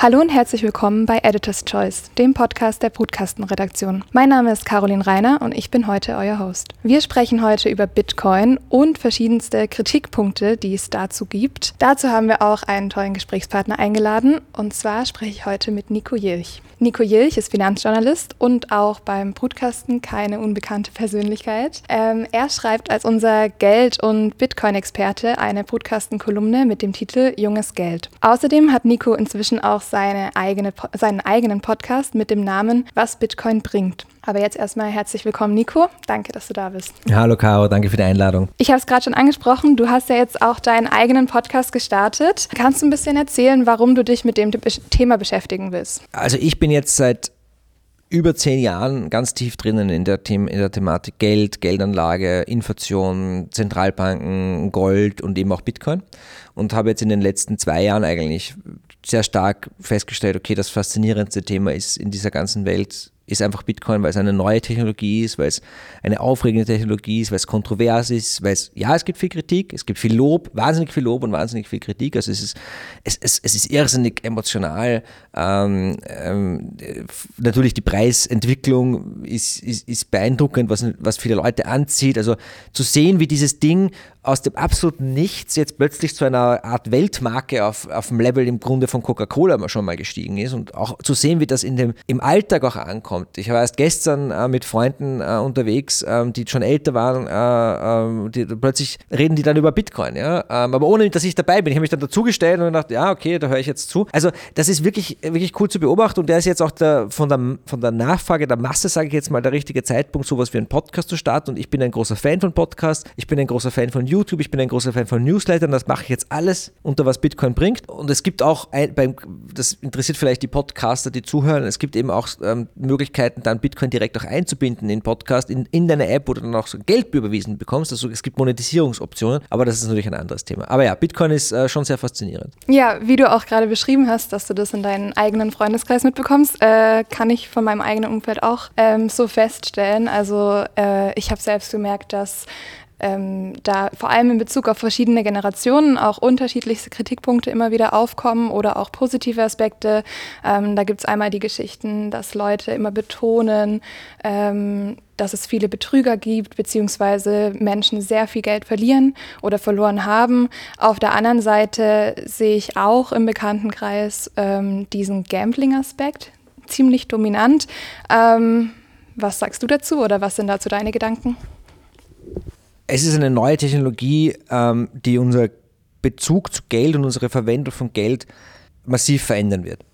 Hallo und herzlich willkommen bei Editor's Choice, dem Podcast der Brutkastenredaktion. Mein Name ist Caroline Reiner und ich bin heute euer Host. Wir sprechen heute über Bitcoin und verschiedenste Kritikpunkte, die es dazu gibt. Dazu haben wir auch einen tollen Gesprächspartner eingeladen und zwar spreche ich heute mit Nico Jilch. Nico Jilch ist Finanzjournalist und auch beim Brutkasten keine unbekannte Persönlichkeit. Ähm, er schreibt als unser Geld- und Bitcoin-Experte eine Brutkasten-Kolumne mit dem Titel Junges Geld. Außerdem hat Nico inzwischen auch seine eigene, seinen eigenen Podcast mit dem Namen Was Bitcoin bringt. Aber jetzt erstmal herzlich willkommen, Nico. Danke, dass du da bist. Hallo, Caro. Danke für die Einladung. Ich habe es gerade schon angesprochen. Du hast ja jetzt auch deinen eigenen Podcast gestartet. Kannst du ein bisschen erzählen, warum du dich mit dem Thema beschäftigen willst? Also, ich bin jetzt seit über zehn Jahren ganz tief drinnen in der, The in der Thematik Geld, Geldanlage, Inflation, Zentralbanken, Gold und eben auch Bitcoin. Und habe jetzt in den letzten zwei Jahren eigentlich sehr stark festgestellt, okay, das faszinierendste Thema ist in dieser ganzen Welt ist einfach Bitcoin, weil es eine neue Technologie ist, weil es eine aufregende Technologie ist, weil es kontrovers ist, weil es, ja, es gibt viel Kritik, es gibt viel Lob, wahnsinnig viel Lob und wahnsinnig viel Kritik. Also es ist, es, es, es ist irrsinnig emotional. Ähm, ähm, natürlich die Preisentwicklung ist, ist, ist beeindruckend, was, was viele Leute anzieht. Also zu sehen, wie dieses Ding aus dem absoluten Nichts jetzt plötzlich zu einer Art Weltmarke auf, auf dem Level im Grunde von Coca-Cola schon mal gestiegen ist und auch zu sehen, wie das in dem, im Alltag auch ankommt. Ich war erst gestern äh, mit Freunden äh, unterwegs, ähm, die schon älter waren, äh, ähm, die, plötzlich reden die dann über Bitcoin, ja, ähm, aber ohne, dass ich dabei bin. Ich habe mich dann dazugestellt und gedacht, ja, okay, da höre ich jetzt zu. Also das ist wirklich, wirklich cool zu beobachten und der ist jetzt auch der, von, der, von der Nachfrage der Masse, sage ich jetzt mal, der richtige Zeitpunkt, sowas wie einen Podcast zu starten. Und ich bin ein großer Fan von Podcasts, ich bin ein großer Fan von YouTube, ich bin ein großer Fan von Newslettern, das mache ich jetzt alles unter was Bitcoin bringt. Und es gibt auch, ein, beim, das interessiert vielleicht die Podcaster, die zuhören, es gibt eben auch ähm, Möglichkeiten, dann Bitcoin direkt auch einzubinden in Podcast, in, in deine App, wo du dann auch so Geld überwiesen bekommst. Also es gibt Monetisierungsoptionen, aber das ist natürlich ein anderes Thema. Aber ja, Bitcoin ist äh, schon sehr faszinierend. Ja, wie du auch gerade beschrieben hast, dass du das in deinen eigenen Freundeskreis mitbekommst, äh, kann ich von meinem eigenen Umfeld auch ähm, so feststellen. Also äh, ich habe selbst gemerkt, dass ähm, da vor allem in Bezug auf verschiedene Generationen auch unterschiedlichste Kritikpunkte immer wieder aufkommen oder auch positive Aspekte. Ähm, da gibt es einmal die Geschichten, dass Leute immer betonen, ähm, dass es viele Betrüger gibt, beziehungsweise Menschen sehr viel Geld verlieren oder verloren haben. Auf der anderen Seite sehe ich auch im Bekanntenkreis ähm, diesen Gambling-Aspekt ziemlich dominant. Ähm, was sagst du dazu oder was sind dazu deine Gedanken? Es ist eine neue Technologie, ähm, die unser Bezug zu Geld und unsere Verwendung von Geld massiv verändern wird.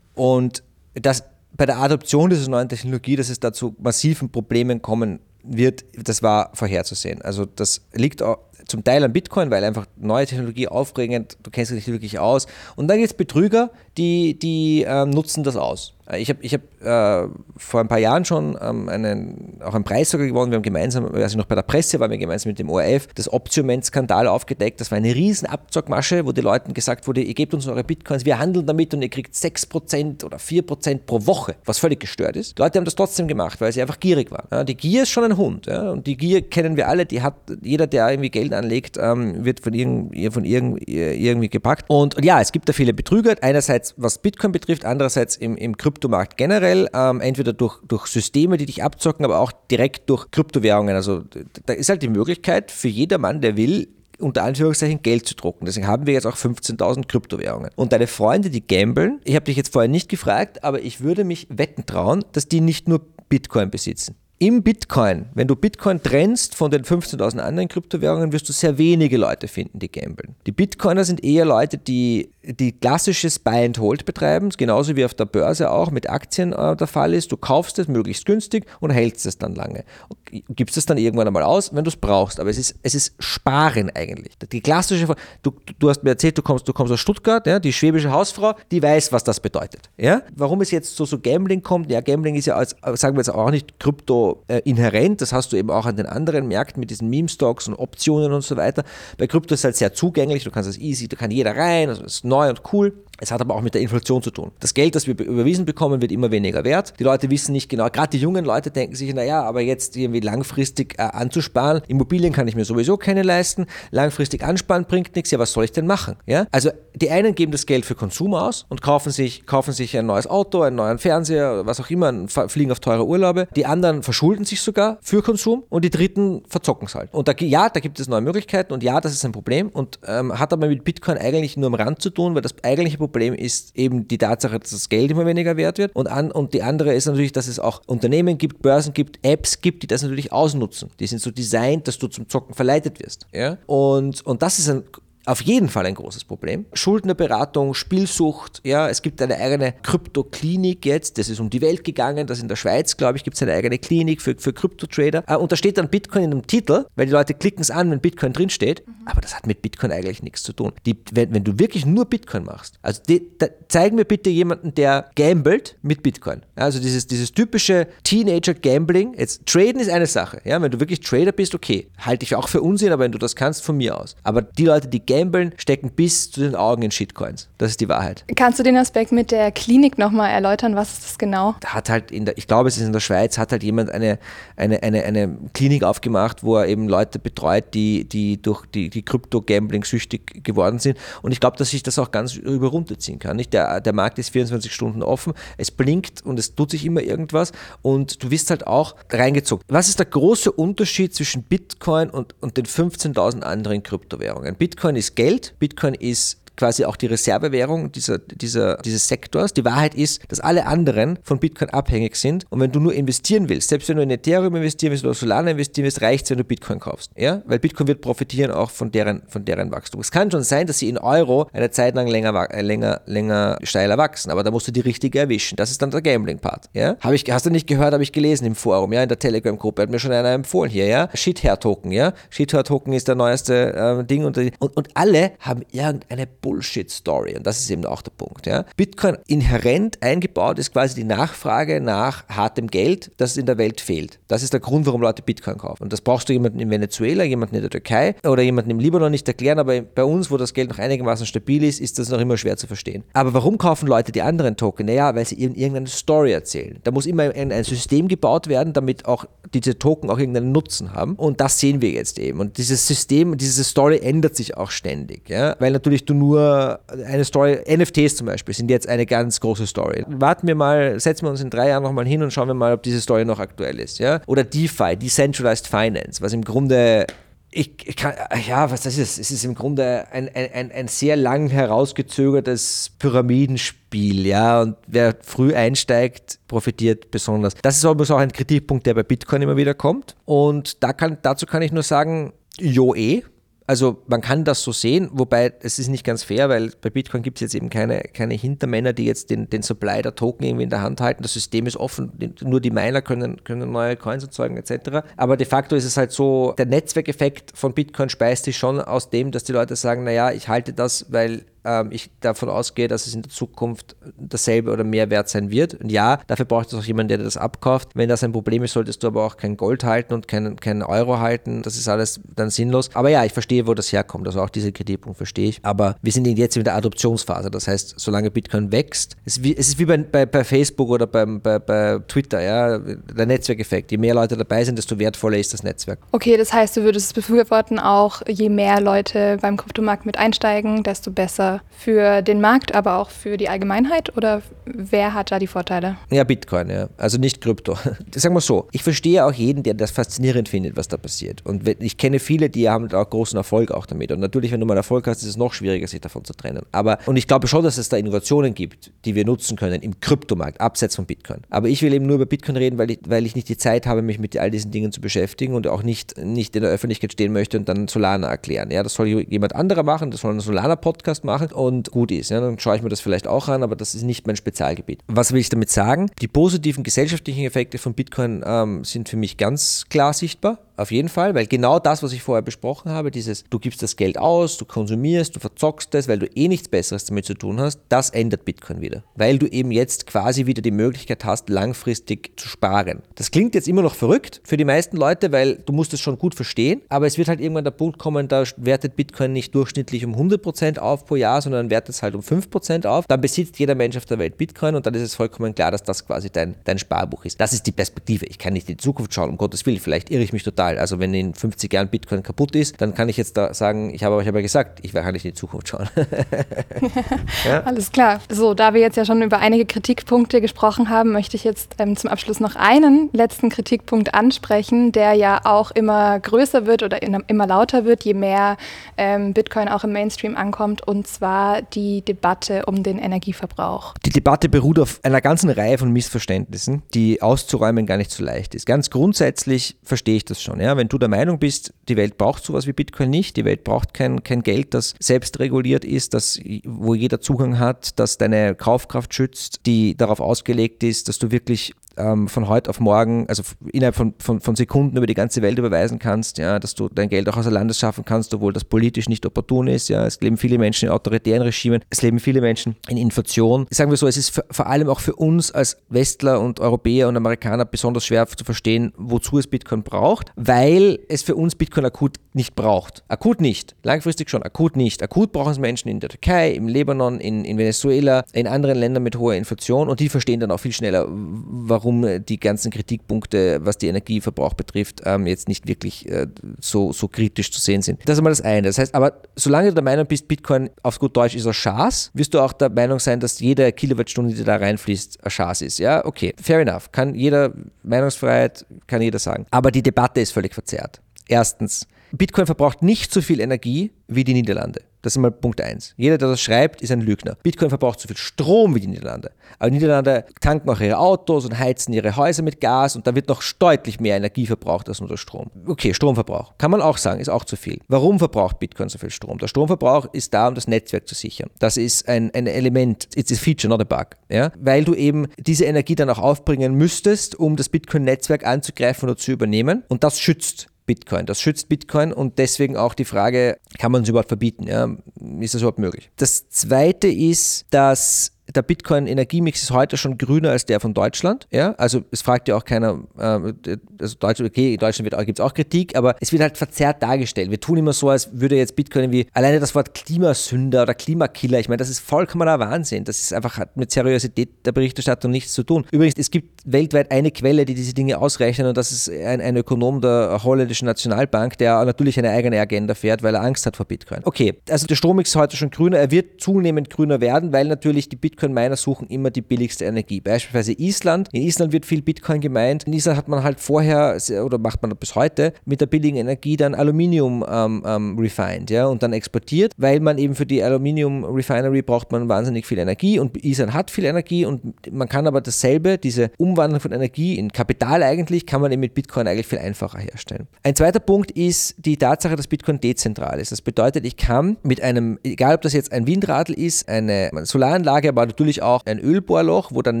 Und das, bei der Adoption dieser neuen Technologie, dass es da zu massiven Problemen kommen wird, das war vorherzusehen. Also das liegt zum Teil an Bitcoin, weil einfach neue Technologie aufregend, du kennst dich wirklich aus. Und dann gibt es Betrüger, die, die ähm, nutzen das aus. Äh, ich habe ich hab, äh, vor ein paar Jahren schon ähm, einen, auch einen Preis sogar gewonnen. Wir haben gemeinsam, als ich noch bei der Presse war, wir gemeinsam mit dem ORF das Optioment-Skandal aufgedeckt. Das war eine riesen Abzockmasche, wo den Leuten gesagt wurde, ihr gebt uns eure Bitcoins, wir handeln damit und ihr kriegt 6% oder 4% pro Woche, was völlig gestört ist. Die Leute haben das trotzdem gemacht, weil sie einfach gierig waren. Ja, die Gier ist schon ein Hund. Ja, und die Gier kennen wir alle, die hat jeder, der irgendwie Geld anlegt, ähm, wird von, irgend, von irgend, irgendwie gepackt. Und, und ja, es gibt da viele Betrüger. Einerseits, was Bitcoin betrifft, andererseits im, im Kryptomarkt generell, ähm, entweder durch, durch Systeme, die dich abzocken, aber auch direkt durch Kryptowährungen. Also da ist halt die Möglichkeit für jedermann, der will, unter Anführungszeichen Geld zu drucken. Deswegen haben wir jetzt auch 15.000 Kryptowährungen. Und deine Freunde, die gambeln, ich habe dich jetzt vorher nicht gefragt, aber ich würde mich wetten trauen, dass die nicht nur Bitcoin besitzen im Bitcoin, wenn du Bitcoin trennst von den 15.000 anderen Kryptowährungen, wirst du sehr wenige Leute finden, die gambeln. Die Bitcoiner sind eher Leute, die die klassisches Buy and Hold betreiben, genauso wie auf der Börse auch mit Aktien äh, der Fall ist. Du kaufst es möglichst günstig und hältst es dann lange. Und gibst es dann irgendwann einmal aus, wenn du es brauchst. Aber es ist, es ist Sparen eigentlich. Die klassische, du, du hast mir erzählt, du kommst, du kommst aus Stuttgart, ja, die schwäbische Hausfrau, die weiß, was das bedeutet. Ja? Warum es jetzt so, so Gambling kommt, ja, Gambling ist ja, als, sagen wir jetzt auch nicht Krypto äh, inhärent. Das hast du eben auch an den anderen Märkten mit diesen Meme-Stocks und Optionen und so weiter. Bei Krypto ist es halt sehr zugänglich. Du kannst es easy, da kann jeder rein. Also es ist neu und cool. Es hat aber auch mit der Inflation zu tun. Das Geld, das wir überwiesen bekommen, wird immer weniger wert. Die Leute wissen nicht genau, gerade die jungen Leute denken sich, naja, aber jetzt irgendwie langfristig äh, anzusparen, Immobilien kann ich mir sowieso keine leisten, langfristig ansparen bringt nichts, ja, was soll ich denn machen? Ja? Also die einen geben das Geld für Konsum aus und kaufen sich, kaufen sich ein neues Auto, einen neuen Fernseher, was auch immer, fliegen auf teure Urlaube. Die anderen verschulden sich sogar für Konsum und die dritten verzocken es halt. Und da, ja, da gibt es neue Möglichkeiten und ja, das ist ein Problem und ähm, hat aber mit Bitcoin eigentlich nur am Rand zu tun, weil das eigentliche Problem Problem ist eben die Tatsache, dass das Geld immer weniger wert wird. Und, an, und die andere ist natürlich, dass es auch Unternehmen gibt, Börsen gibt, Apps gibt, die das natürlich ausnutzen. Die sind so designt, dass du zum Zocken verleitet wirst. Ja? Und, und das ist ein auf jeden Fall ein großes Problem. Schuldnerberatung, Spielsucht, ja, es gibt eine eigene Kryptoklinik jetzt, das ist um die Welt gegangen, das in der Schweiz, glaube ich, gibt es eine eigene Klinik für, für Kryptotrader. Äh, und da steht dann Bitcoin in dem Titel, weil die Leute klicken es an, wenn Bitcoin drinsteht, mhm. aber das hat mit Bitcoin eigentlich nichts zu tun. Die, wenn, wenn, du wirklich nur Bitcoin machst, also die, da, zeig mir bitte jemanden, der gambelt mit Bitcoin. Also dieses, dieses typische Teenager-Gambling, jetzt traden ist eine Sache, ja, wenn du wirklich Trader bist, okay, halte ich auch für Unsinn, aber wenn du das kannst, von mir aus. Aber die Leute, die Gambeln stecken bis zu den Augen in Shitcoins. Das ist die Wahrheit. Kannst du den Aspekt mit der Klinik nochmal erläutern? Was ist das genau? Hat halt in der, ich glaube, es ist in der Schweiz, hat halt jemand eine, eine, eine, eine Klinik aufgemacht, wo er eben Leute betreut, die, die durch die, die Krypto-Gambling süchtig geworden sind. Und ich glaube, dass ich das auch ganz über runterziehen kann. Nicht? Der, der Markt ist 24 Stunden offen, es blinkt und es tut sich immer irgendwas und du wirst halt auch reingezogen. Was ist der große Unterschied zwischen Bitcoin und, und den 15.000 anderen Kryptowährungen? Bitcoin ist ist Geld, Bitcoin ist quasi auch die Reservewährung dieser, dieser, dieses Sektors. Die Wahrheit ist, dass alle anderen von Bitcoin abhängig sind. Und wenn du nur investieren willst, selbst wenn du in Ethereum investieren willst oder Solana investieren willst, reicht es, wenn du Bitcoin kaufst. Ja? Weil Bitcoin wird profitieren auch von deren, von deren Wachstum. Es kann schon sein, dass sie in Euro eine Zeit lang länger, äh, länger, länger steiler wachsen, aber da musst du die richtige erwischen. Das ist dann der Gambling-Part. Ja? Hab ich, hast du nicht gehört, habe ich gelesen im Forum, ja, in der Telegram-Gruppe, hat mir schon einer empfohlen hier, ja. Shithair-Token, ja. Shithair-Token ist der neueste äh, Ding und, und, und alle haben irgendeine Bullshit-Story. Und das ist eben auch der Punkt. Ja. Bitcoin inhärent eingebaut ist quasi die Nachfrage nach hartem Geld, das in der Welt fehlt. Das ist der Grund, warum Leute Bitcoin kaufen. Und das brauchst du jemanden in Venezuela, jemanden in der Türkei oder jemanden im Libanon nicht erklären, aber bei uns, wo das Geld noch einigermaßen stabil ist, ist das noch immer schwer zu verstehen. Aber warum kaufen Leute die anderen Token? Naja, weil sie irgendeine Story erzählen. Da muss immer ein, ein System gebaut werden, damit auch diese Token auch irgendeinen Nutzen haben. Und das sehen wir jetzt eben. Und dieses System, diese Story ändert sich auch ständig. Ja? Weil natürlich du nur nur eine Story, NFTs zum Beispiel sind jetzt eine ganz große Story. Warten wir mal, setzen wir uns in drei Jahren nochmal hin und schauen wir mal, ob diese Story noch aktuell ist. Ja? Oder DeFi, Decentralized Finance, was im Grunde ich, ich, kann, ja, was das ist, es ist im Grunde ein, ein, ein sehr lang herausgezögertes Pyramidenspiel, ja, und wer früh einsteigt, profitiert besonders. Das ist übrigens auch ein Kritikpunkt, der bei Bitcoin immer wieder kommt. Und da kann, dazu kann ich nur sagen, jo eh, also man kann das so sehen, wobei es ist nicht ganz fair, weil bei Bitcoin gibt es jetzt eben keine, keine Hintermänner, die jetzt den, den Supply der Token irgendwie in der Hand halten. Das System ist offen, nur die Miner können, können neue Coins erzeugen etc. Aber de facto ist es halt so, der Netzwerkeffekt von Bitcoin speist sich schon aus dem, dass die Leute sagen, naja, ich halte das, weil ähm, ich davon ausgehe, dass es in der Zukunft dasselbe oder mehr wert sein wird. Und ja, dafür braucht es auch jemanden, der das abkauft. Wenn das ein Problem ist, solltest du aber auch kein Gold halten und keinen kein Euro halten. Das ist alles dann sinnlos. Aber ja, ich verstehe, wo das herkommt. Also auch diese Kritikpunkt verstehe ich. Aber wir sind jetzt in der Adoptionsphase. Das heißt, solange Bitcoin wächst, es ist wie, es ist wie bei, bei, bei Facebook oder beim, bei, bei Twitter, ja, der Netzwerkeffekt. Je mehr Leute dabei sind, desto wertvoller ist das Netzwerk. Okay, das heißt, du würdest es befürworten, auch je mehr Leute beim Kryptomarkt mit einsteigen, desto besser für den Markt, aber auch für die Allgemeinheit? Oder wer hat da die Vorteile? Ja, Bitcoin, ja. Also nicht Krypto. Sagen wir so, ich verstehe auch jeden, der das faszinierend findet, was da passiert. Und ich kenne viele, die haben auch großen Erfolg auch damit. Und natürlich, wenn du mal Erfolg hast, ist es noch schwieriger, sich davon zu trennen. Aber, und ich glaube schon, dass es da Innovationen gibt, die wir nutzen können im Kryptomarkt, abseits von Bitcoin. Aber ich will eben nur über Bitcoin reden, weil ich, weil ich nicht die Zeit habe, mich mit all diesen Dingen zu beschäftigen und auch nicht, nicht in der Öffentlichkeit stehen möchte und dann Solana erklären. Ja, das soll jemand anderer machen, das soll ein Solana-Podcast machen machen und gut ist. Ja, dann schaue ich mir das vielleicht auch an, aber das ist nicht mein Spezialgebiet. Was will ich damit sagen? Die positiven gesellschaftlichen Effekte von Bitcoin ähm, sind für mich ganz klar sichtbar. Auf jeden Fall, weil genau das, was ich vorher besprochen habe, dieses, du gibst das Geld aus, du konsumierst, du verzockst es, weil du eh nichts Besseres damit zu tun hast, das ändert Bitcoin wieder. Weil du eben jetzt quasi wieder die Möglichkeit hast, langfristig zu sparen. Das klingt jetzt immer noch verrückt für die meisten Leute, weil du musst es schon gut verstehen, aber es wird halt irgendwann der Punkt kommen, da wertet Bitcoin nicht durchschnittlich um 100% auf pro Jahr, sondern wertet es halt um 5% auf. Dann besitzt jeder Mensch auf der Welt Bitcoin und dann ist es vollkommen klar, dass das quasi dein, dein Sparbuch ist. Das ist die Perspektive. Ich kann nicht in die Zukunft schauen, um Gottes Willen. Vielleicht irre ich mich total. Also wenn in 50 Jahren Bitcoin kaputt ist, dann kann ich jetzt da sagen, ich habe euch aber gesagt, ich werde nicht in die Zukunft schauen. ja? Alles klar. So, da wir jetzt ja schon über einige Kritikpunkte gesprochen haben, möchte ich jetzt ähm, zum Abschluss noch einen letzten Kritikpunkt ansprechen, der ja auch immer größer wird oder immer lauter wird, je mehr ähm, Bitcoin auch im Mainstream ankommt, und zwar die Debatte um den Energieverbrauch. Die Debatte beruht auf einer ganzen Reihe von Missverständnissen, die auszuräumen gar nicht so leicht ist. Ganz grundsätzlich verstehe ich das schon. Ja? Wenn du der Meinung bist, die Welt braucht sowas wie Bitcoin nicht, die Welt braucht kein, kein Geld, das selbst reguliert ist, das, wo jeder Zugang hat, das deine Kaufkraft schützt, die darauf ausgelegt ist, dass du wirklich ähm, von heute auf morgen, also innerhalb von, von, von, Sekunden über die ganze Welt überweisen kannst, ja, dass du dein Geld auch außer Landes schaffen kannst, obwohl das politisch nicht opportun ist. Ja. Es leben viele Menschen in autoritären Regimen, es leben viele Menschen in Inflation. Sagen wir so, es ist für, vor allem auch für uns als Westler und Europäer und Amerikaner besonders schwer zu verstehen, wozu es Bitcoin braucht, weil es für uns Bitcoin akut nicht braucht. Akut nicht, langfristig schon, akut nicht. Akut brauchen es Menschen in der Türkei, im Libanon, in, in Venezuela, in anderen Ländern mit hoher Inflation und die verstehen dann auch viel schneller, warum warum die ganzen Kritikpunkte, was die Energieverbrauch betrifft, ähm, jetzt nicht wirklich äh, so, so kritisch zu sehen sind. Das ist einmal das eine. Das heißt, aber solange du der Meinung bist, Bitcoin auf gut Deutsch ist ein Schaß, wirst du auch der Meinung sein, dass jede Kilowattstunde, die da reinfließt, ein Schaß ist. Ja, okay, fair enough. Kann jeder, Meinungsfreiheit, kann jeder sagen. Aber die Debatte ist völlig verzerrt. Erstens, Bitcoin verbraucht nicht so viel Energie wie die Niederlande. Das ist mal Punkt 1. Jeder, der das schreibt, ist ein Lügner. Bitcoin verbraucht so viel Strom wie die Niederlande. Aber die Niederlande tanken auch ihre Autos und heizen ihre Häuser mit Gas und da wird noch deutlich mehr Energie verbraucht als nur der Strom. Okay, Stromverbrauch. Kann man auch sagen, ist auch zu viel. Warum verbraucht Bitcoin so viel Strom? Der Stromverbrauch ist da, um das Netzwerk zu sichern. Das ist ein, ein Element, it's a feature, not a bug. Ja? Weil du eben diese Energie dann auch aufbringen müsstest, um das Bitcoin-Netzwerk anzugreifen oder zu übernehmen. Und das schützt Bitcoin. Das schützt Bitcoin und deswegen auch die Frage, kann man es überhaupt verbieten? Ja? Ist das überhaupt möglich? Das Zweite ist, dass der Bitcoin-Energiemix ist heute schon grüner als der von Deutschland. Ja? Also es fragt ja auch keiner, äh, also Deutschland, okay, in Deutschland gibt es auch Kritik, aber es wird halt verzerrt dargestellt. Wir tun immer so, als würde jetzt Bitcoin irgendwie, alleine das Wort Klimasünder oder Klimakiller, ich meine, das ist vollkommener Wahnsinn. Das ist einfach hat mit Seriosität der Berichterstattung nichts zu tun. Übrigens, es gibt weltweit eine Quelle, die diese Dinge ausrechnet und das ist ein, ein Ökonom der holländischen Nationalbank, der natürlich eine eigene Agenda fährt, weil er Angst hat vor Bitcoin. Okay, also der Stromix ist heute schon grüner, er wird zunehmend grüner werden, weil natürlich die Bitcoin Bitcoin-Miner suchen immer die billigste Energie. Beispielsweise Island. In Island wird viel Bitcoin gemeint. In Island hat man halt vorher oder macht man bis heute mit der billigen Energie dann Aluminium ähm, ähm, refined ja, und dann exportiert, weil man eben für die Aluminium Refinery braucht man wahnsinnig viel Energie und Island hat viel Energie und man kann aber dasselbe, diese Umwandlung von Energie in Kapital eigentlich, kann man eben mit Bitcoin eigentlich viel einfacher herstellen. Ein zweiter Punkt ist die Tatsache, dass Bitcoin dezentral ist. Das bedeutet, ich kann mit einem, egal ob das jetzt ein Windradl ist, eine Solaranlage, aber natürlich auch ein Ölbohrloch, wo dann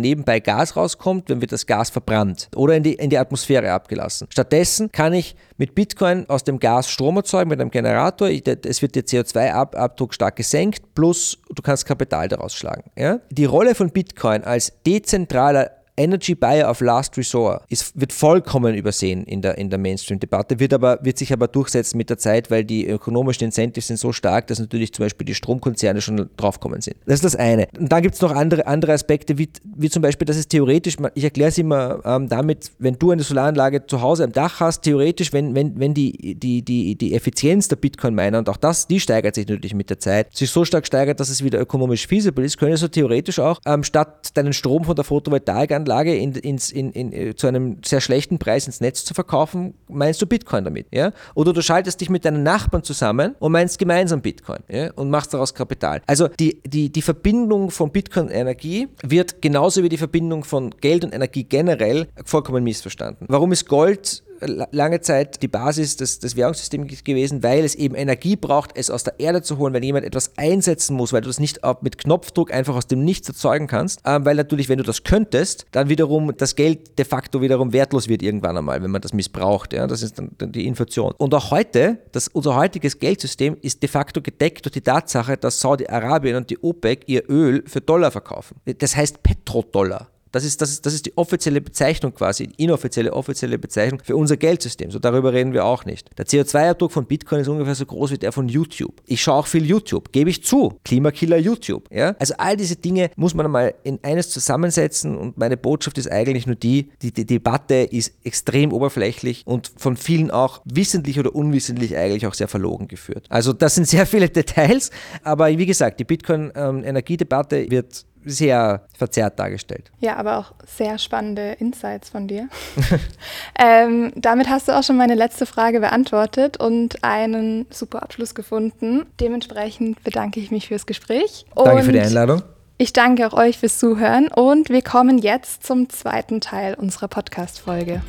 nebenbei Gas rauskommt, wenn wird das Gas verbrannt oder in die, in die Atmosphäre abgelassen. Stattdessen kann ich mit Bitcoin aus dem Gas Strom erzeugen mit einem Generator. Es wird der CO2-Abdruck stark gesenkt, plus du kannst Kapital daraus schlagen. Ja? Die Rolle von Bitcoin als dezentraler Energy Buyer of Last Resort ist, wird vollkommen übersehen in der, in der Mainstream-Debatte, wird, wird sich aber durchsetzen mit der Zeit, weil die ökonomischen Incentives sind so stark, dass natürlich zum Beispiel die Stromkonzerne schon draufkommen sind. Das ist das eine. Und dann gibt es noch andere, andere Aspekte, wie, wie zum Beispiel, dass es theoretisch, ich erkläre es immer ähm, damit, wenn du eine Solaranlage zu Hause am Dach hast, theoretisch, wenn, wenn, wenn die, die, die, die Effizienz der Bitcoin-Miner, und auch das, die steigert sich natürlich mit der Zeit, sich so stark steigert, dass es wieder ökonomisch feasible ist, können so theoretisch auch ähm, statt deinen Strom von der Photovoltaikanlage Anlage in, ins, in, in, äh, zu einem sehr schlechten Preis ins Netz zu verkaufen, meinst du Bitcoin damit. Ja? Oder du schaltest dich mit deinen Nachbarn zusammen und meinst gemeinsam Bitcoin ja? und machst daraus Kapital. Also die, die, die Verbindung von Bitcoin und Energie wird genauso wie die Verbindung von Geld und Energie generell vollkommen missverstanden. Warum ist Gold lange Zeit die Basis des, des Währungssystems gewesen, weil es eben Energie braucht, es aus der Erde zu holen, wenn jemand etwas einsetzen muss, weil du das nicht mit Knopfdruck einfach aus dem Nichts erzeugen kannst, ähm, weil natürlich, wenn du das könntest, dann wiederum das Geld de facto wiederum wertlos wird irgendwann einmal, wenn man das missbraucht. Ja? Das ist dann die Inflation. Und auch heute, das, unser heutiges Geldsystem ist de facto gedeckt durch die Tatsache, dass Saudi-Arabien und die OPEC ihr Öl für Dollar verkaufen. Das heißt Petrodollar. Das ist, das, ist, das ist die offizielle Bezeichnung quasi, inoffizielle, offizielle Bezeichnung für unser Geldsystem. So darüber reden wir auch nicht. Der CO2-Abdruck von Bitcoin ist ungefähr so groß wie der von YouTube. Ich schaue auch viel YouTube, gebe ich zu. Klimakiller YouTube. Ja? Also all diese Dinge muss man einmal in eines zusammensetzen und meine Botschaft ist eigentlich nur die, die, die Debatte ist extrem oberflächlich und von vielen auch wissentlich oder unwissentlich eigentlich auch sehr verlogen geführt. Also das sind sehr viele Details, aber wie gesagt, die Bitcoin-Energiedebatte ähm, wird sehr verzerrt dargestellt. Ja, aber auch sehr spannende Insights von dir. ähm, damit hast du auch schon meine letzte Frage beantwortet und einen super Abschluss gefunden. Dementsprechend bedanke ich mich fürs Gespräch. Danke für die Einladung. Ich danke auch euch fürs Zuhören und wir kommen jetzt zum zweiten Teil unserer Podcast-Folge.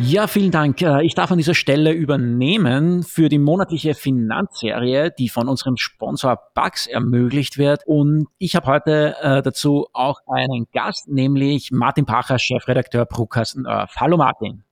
Ja, vielen Dank. Äh, ich darf an dieser Stelle übernehmen für die monatliche Finanzserie, die von unserem Sponsor Bugs ermöglicht wird. Und ich habe heute äh, dazu auch einen Gast, nämlich Martin Pacher, Chefredakteur Prokasten Earth. Hallo Martin.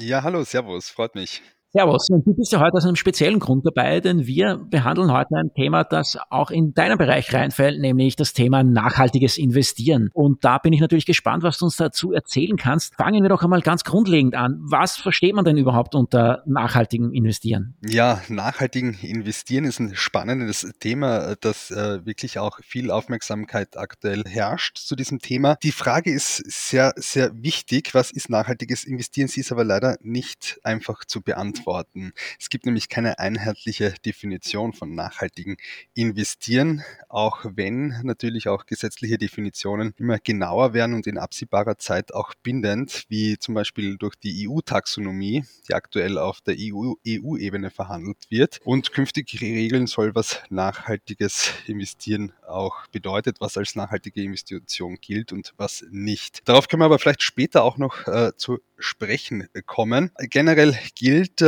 Ja, hallo, Servus, freut mich. Servus. Du bist ja heute aus einem speziellen Grund dabei, denn wir behandeln heute ein Thema, das auch in deinen Bereich reinfällt, nämlich das Thema nachhaltiges Investieren. Und da bin ich natürlich gespannt, was du uns dazu erzählen kannst. Fangen wir doch einmal ganz grundlegend an. Was versteht man denn überhaupt unter nachhaltigem Investieren? Ja, nachhaltigen Investieren ist ein spannendes Thema, das äh, wirklich auch viel Aufmerksamkeit aktuell herrscht zu diesem Thema. Die Frage ist sehr, sehr wichtig. Was ist nachhaltiges Investieren? Sie ist aber leider nicht einfach zu beantworten beantworten. Es gibt nämlich keine einheitliche Definition von nachhaltigen Investieren, auch wenn natürlich auch gesetzliche Definitionen immer genauer werden und in absehbarer Zeit auch bindend, wie zum Beispiel durch die EU-Taxonomie, die aktuell auf der EU-Ebene EU verhandelt wird und künftig regeln soll, was nachhaltiges Investieren auch bedeutet, was als nachhaltige Investition gilt und was nicht. Darauf können wir aber vielleicht später auch noch äh, zu sprechen kommen. Generell gilt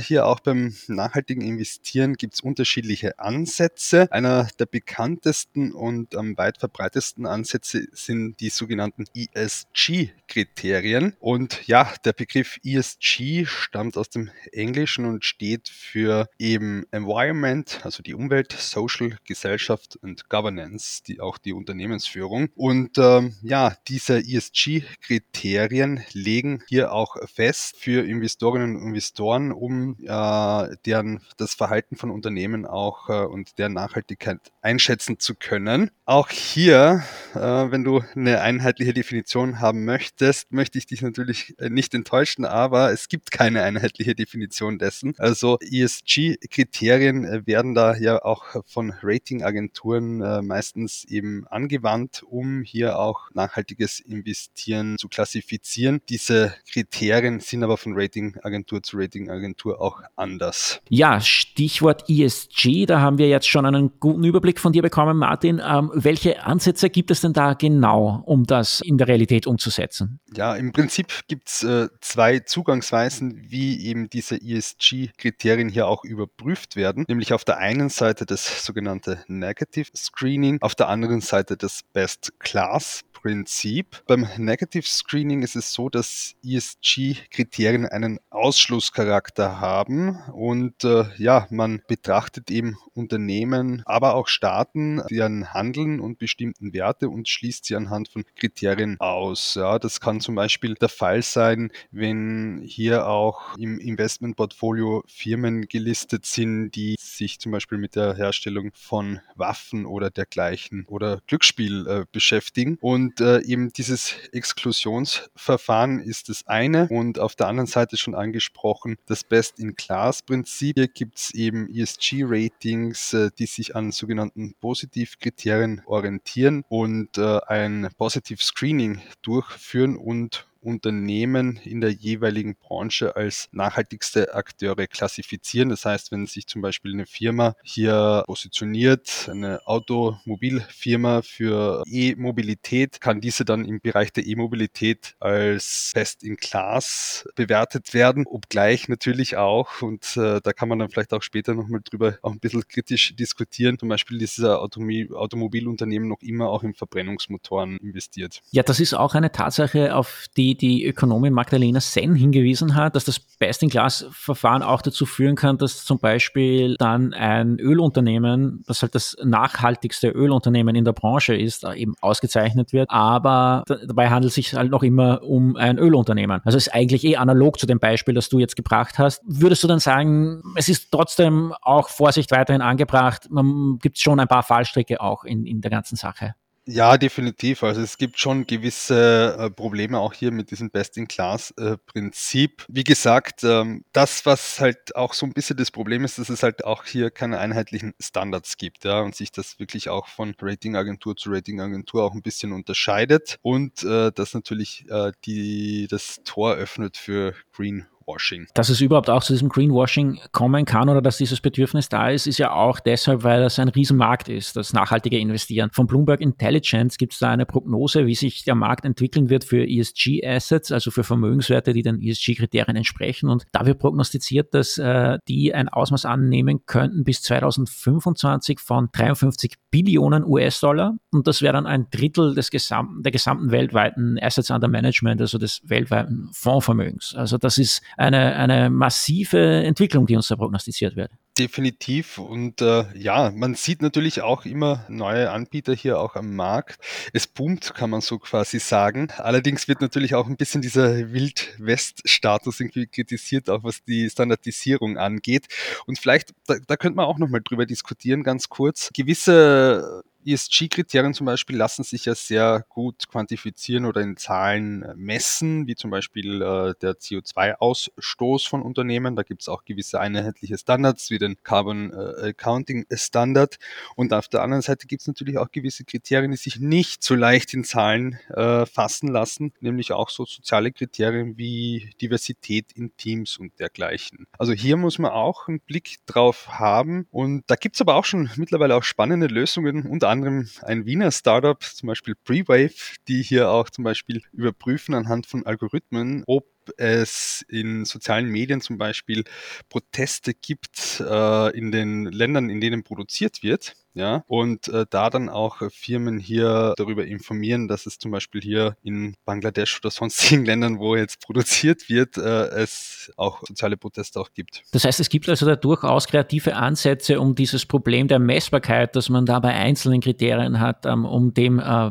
hier auch beim nachhaltigen Investieren gibt es unterschiedliche Ansätze. Einer der bekanntesten und am weit verbreitesten Ansätze sind die sogenannten ESG-Kriterien. Und ja, der Begriff ESG stammt aus dem Englischen und steht für eben Environment, also die Umwelt, Social, Gesellschaft und Governance, die auch die Unternehmensführung. Und ähm, ja, diese ESG-Kriterien legen hier auch fest für Investorinnen und Investoren, um äh, deren das Verhalten von Unternehmen auch äh, und deren Nachhaltigkeit einschätzen zu können. Auch hier, äh, wenn du eine einheitliche Definition haben möchtest, möchte ich dich natürlich äh, nicht enttäuschen, aber es gibt keine einheitliche Definition dessen. Also ESG-Kriterien äh, werden da ja auch von Ratingagenturen äh, meistens eben angewandt, um hier auch nachhaltiges Investieren zu klassifizieren. Diese Kriterien sind aber von Ratingagentur zu Ratingagentur auch anders. Ja, Stichwort ESG, da haben wir jetzt schon einen guten Überblick von dir bekommen, Martin. Ähm, welche Ansätze gibt es denn da genau, um das in der Realität umzusetzen? Ja, im Prinzip gibt es äh, zwei Zugangsweisen, wie eben diese ESG-Kriterien hier auch überprüft werden. Nämlich auf der einen Seite das sogenannte Negative Screening, auf der anderen Seite das Best Class Prinzip. Beim Negative Screening ist es so, dass ESG-Kriterien einen Ausschlusscharakter haben und äh, ja, man betrachtet eben Unternehmen, aber auch Staaten, deren Handeln und bestimmten Werte und schließt sie anhand von Kriterien aus. Ja, das kann zum Beispiel der Fall sein, wenn hier auch im Investmentportfolio Firmen gelistet sind, die sich zum Beispiel mit der Herstellung von Waffen oder dergleichen oder Glücksspiel äh, beschäftigen und und äh, eben dieses Exklusionsverfahren ist das eine und auf der anderen Seite schon angesprochen das Best-in-Class-Prinzip. Hier gibt es eben ESG-Ratings, äh, die sich an sogenannten Positivkriterien orientieren und äh, ein Positive Screening durchführen und Unternehmen in der jeweiligen Branche als nachhaltigste Akteure klassifizieren. Das heißt, wenn sich zum Beispiel eine Firma hier positioniert, eine Automobilfirma für E-Mobilität, kann diese dann im Bereich der E-Mobilität als Best in Class bewertet werden, obgleich natürlich auch, und äh, da kann man dann vielleicht auch später nochmal drüber auch ein bisschen kritisch diskutieren, zum Beispiel dieser Automi Automobilunternehmen noch immer auch in Verbrennungsmotoren investiert. Ja, das ist auch eine Tatsache, auf die die Ökonomin Magdalena Senn hingewiesen hat, dass das Best-in-Class-Verfahren auch dazu führen kann, dass zum Beispiel dann ein Ölunternehmen, das halt das nachhaltigste Ölunternehmen in der Branche ist, eben ausgezeichnet wird, aber dabei handelt es sich halt noch immer um ein Ölunternehmen. Also es ist eigentlich eh analog zu dem Beispiel, das du jetzt gebracht hast. Würdest du dann sagen, es ist trotzdem auch Vorsicht weiterhin angebracht, man gibt schon ein paar Fallstricke auch in, in der ganzen Sache? Ja, definitiv. Also es gibt schon gewisse äh, Probleme auch hier mit diesem Best-in-Class-Prinzip. Wie gesagt, ähm, das, was halt auch so ein bisschen das Problem ist, dass es halt auch hier keine einheitlichen Standards gibt, ja, und sich das wirklich auch von Ratingagentur zu Ratingagentur auch ein bisschen unterscheidet und äh, das natürlich äh, die, das Tor öffnet für Green Greenwashing. Dass es überhaupt auch zu diesem Greenwashing kommen kann oder dass dieses Bedürfnis da ist, ist ja auch deshalb, weil das ein Riesenmarkt ist, das nachhaltige Investieren. Von Bloomberg Intelligence gibt es da eine Prognose, wie sich der Markt entwickeln wird für ESG-Assets, also für Vermögenswerte, die den ESG-Kriterien entsprechen. Und da wird prognostiziert, dass äh, die ein Ausmaß annehmen könnten bis 2025 von 53 Billionen US-Dollar. Und das wäre dann ein Drittel des gesamten, der gesamten weltweiten Assets under Management, also des weltweiten Fondsvermögens. Also das ist eine, eine massive Entwicklung, die uns da prognostiziert wird. Definitiv. Und äh, ja, man sieht natürlich auch immer neue Anbieter hier auch am Markt. Es boomt, kann man so quasi sagen. Allerdings wird natürlich auch ein bisschen dieser Wild-West-Status irgendwie kritisiert, auch was die Standardisierung angeht. Und vielleicht, da, da könnte man auch nochmal drüber diskutieren, ganz kurz. Gewisse ESG-Kriterien zum Beispiel lassen sich ja sehr gut quantifizieren oder in Zahlen äh, messen, wie zum Beispiel äh, der CO2-Ausstoß von Unternehmen. Da gibt es auch gewisse einheitliche Standards wie den Carbon äh, Accounting Standard. Und auf der anderen Seite gibt es natürlich auch gewisse Kriterien, die sich nicht so leicht in Zahlen äh, fassen lassen, nämlich auch so soziale Kriterien wie Diversität in Teams und dergleichen. Also hier muss man auch einen Blick drauf haben. Und da gibt es aber auch schon mittlerweile auch spannende Lösungen, unter anderem ein Wiener Startup, zum Beispiel Prewave, die hier auch zum Beispiel überprüfen anhand von Algorithmen, ob es in sozialen Medien zum Beispiel Proteste gibt äh, in den Ländern, in denen produziert wird. Ja, und äh, da dann auch Firmen hier darüber informieren, dass es zum Beispiel hier in Bangladesch oder sonstigen Ländern, wo jetzt produziert wird, äh, es auch soziale Proteste auch gibt. Das heißt, es gibt also da durchaus kreative Ansätze, um dieses Problem der Messbarkeit, das man da bei einzelnen Kriterien hat, ähm, um dem äh,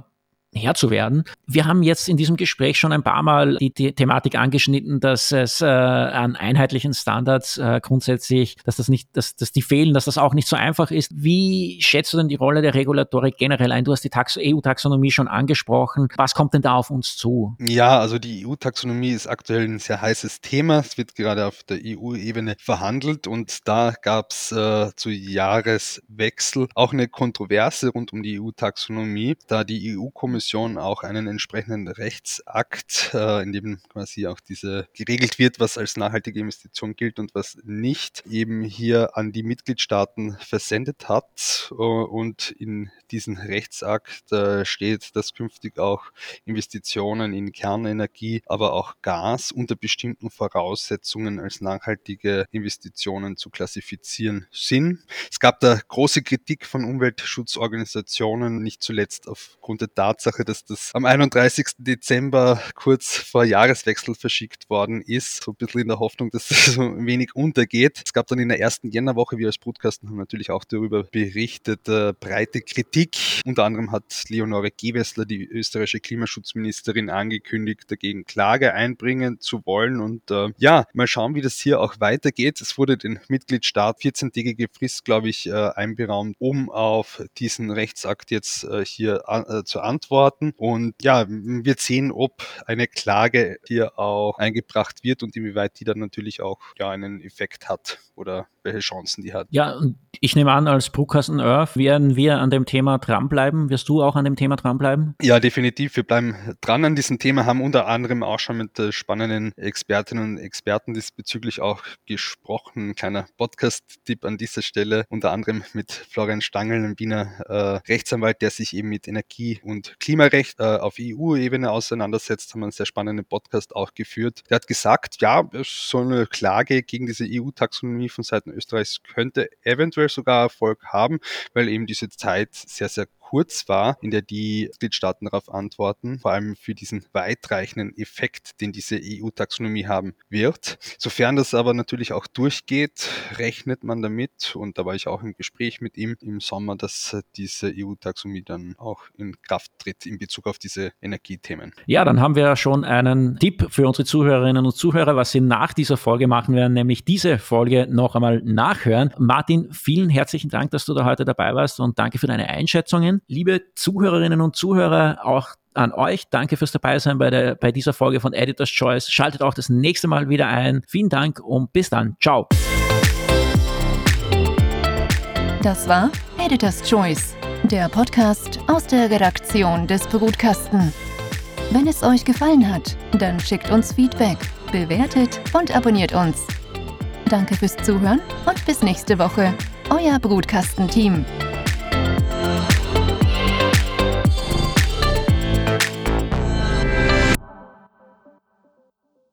Herr zu werden. Wir haben jetzt in diesem Gespräch schon ein paar Mal die, die Thematik angeschnitten, dass es äh, an einheitlichen Standards äh, grundsätzlich, dass das nicht, dass, dass die fehlen, dass das auch nicht so einfach ist. Wie schätzt du denn die Rolle der Regulatorik generell ein? Du hast die EU-Taxonomie schon angesprochen. Was kommt denn da auf uns zu? Ja, also die EU-Taxonomie ist aktuell ein sehr heißes Thema. Es wird gerade auf der EU-Ebene verhandelt und da gab es äh, zu Jahreswechsel auch eine Kontroverse rund um die EU-Taxonomie, da die EU-Kommission Kommission auch einen entsprechenden Rechtsakt, äh, in dem quasi auch diese geregelt wird, was als nachhaltige Investition gilt und was nicht, eben hier an die Mitgliedstaaten versendet hat. Äh, und in diesem Rechtsakt äh, steht, dass künftig auch Investitionen in Kernenergie, aber auch Gas unter bestimmten Voraussetzungen als nachhaltige Investitionen zu klassifizieren sind. Es gab da große Kritik von Umweltschutzorganisationen, nicht zuletzt aufgrund der Tatsache, Tatsache, dass das am 31. Dezember kurz vor Jahreswechsel verschickt worden ist. So ein bisschen in der Hoffnung, dass das so ein wenig untergeht. Es gab dann in der ersten Jännerwoche, wir als Brutkasten haben natürlich auch darüber berichtet, äh, breite Kritik. Unter anderem hat Leonore Gewessler, die österreichische Klimaschutzministerin, angekündigt, dagegen Klage einbringen zu wollen. Und äh, ja, mal schauen, wie das hier auch weitergeht. Es wurde den Mitgliedstaat 14-tägige Frist, glaube ich, äh, einberaumt, um auf diesen Rechtsakt jetzt äh, hier äh, zu antworten antworten. Und ja, wir sehen, ob eine Klage hier auch eingebracht wird und inwieweit die dann natürlich auch ja einen Effekt hat oder welche Chancen die hat. Ja, und ich nehme an, als Brutkasten Earth werden wir an dem Thema dranbleiben. Wirst du auch an dem Thema dranbleiben? Ja, definitiv. Wir bleiben dran an diesem Thema, haben unter anderem auch schon mit äh, spannenden Expertinnen und Experten diesbezüglich auch gesprochen. Ein kleiner Podcast-Tipp an dieser Stelle, unter anderem mit Florian Stangl, einem Wiener äh, Rechtsanwalt, der sich eben mit Energie- und Klimarecht äh, auf EU-Ebene auseinandersetzt, haben wir einen sehr spannenden Podcast auch geführt. Der hat gesagt, ja, so eine Klage gegen diese EU-Taxonomie von Seiten Österreichs könnte eventuell sogar Erfolg haben, weil eben diese Zeit sehr, sehr kurz war, in der die Mitgliedstaaten darauf antworten, vor allem für diesen weitreichenden Effekt, den diese EU-Taxonomie haben wird. Sofern das aber natürlich auch durchgeht, rechnet man damit, und da war ich auch im Gespräch mit ihm im Sommer, dass diese EU-Taxonomie dann auch in Kraft tritt in Bezug auf diese Energiethemen. Ja, dann haben wir schon einen Tipp für unsere Zuhörerinnen und Zuhörer, was sie nach dieser Folge machen werden, nämlich diese Folge noch einmal nachhören. Martin, vielen herzlichen Dank, dass du da heute dabei warst und danke für deine Einschätzungen. Liebe Zuhörerinnen und Zuhörer, auch an euch. Danke fürs Dabeisein bei, der, bei dieser Folge von Editor's Choice. Schaltet auch das nächste Mal wieder ein. Vielen Dank und bis dann. Ciao. Das war Editor's Choice, der Podcast aus der Redaktion des Brutkasten. Wenn es euch gefallen hat, dann schickt uns Feedback, bewertet und abonniert uns. Danke fürs Zuhören und bis nächste Woche. Euer Brutkastenteam. team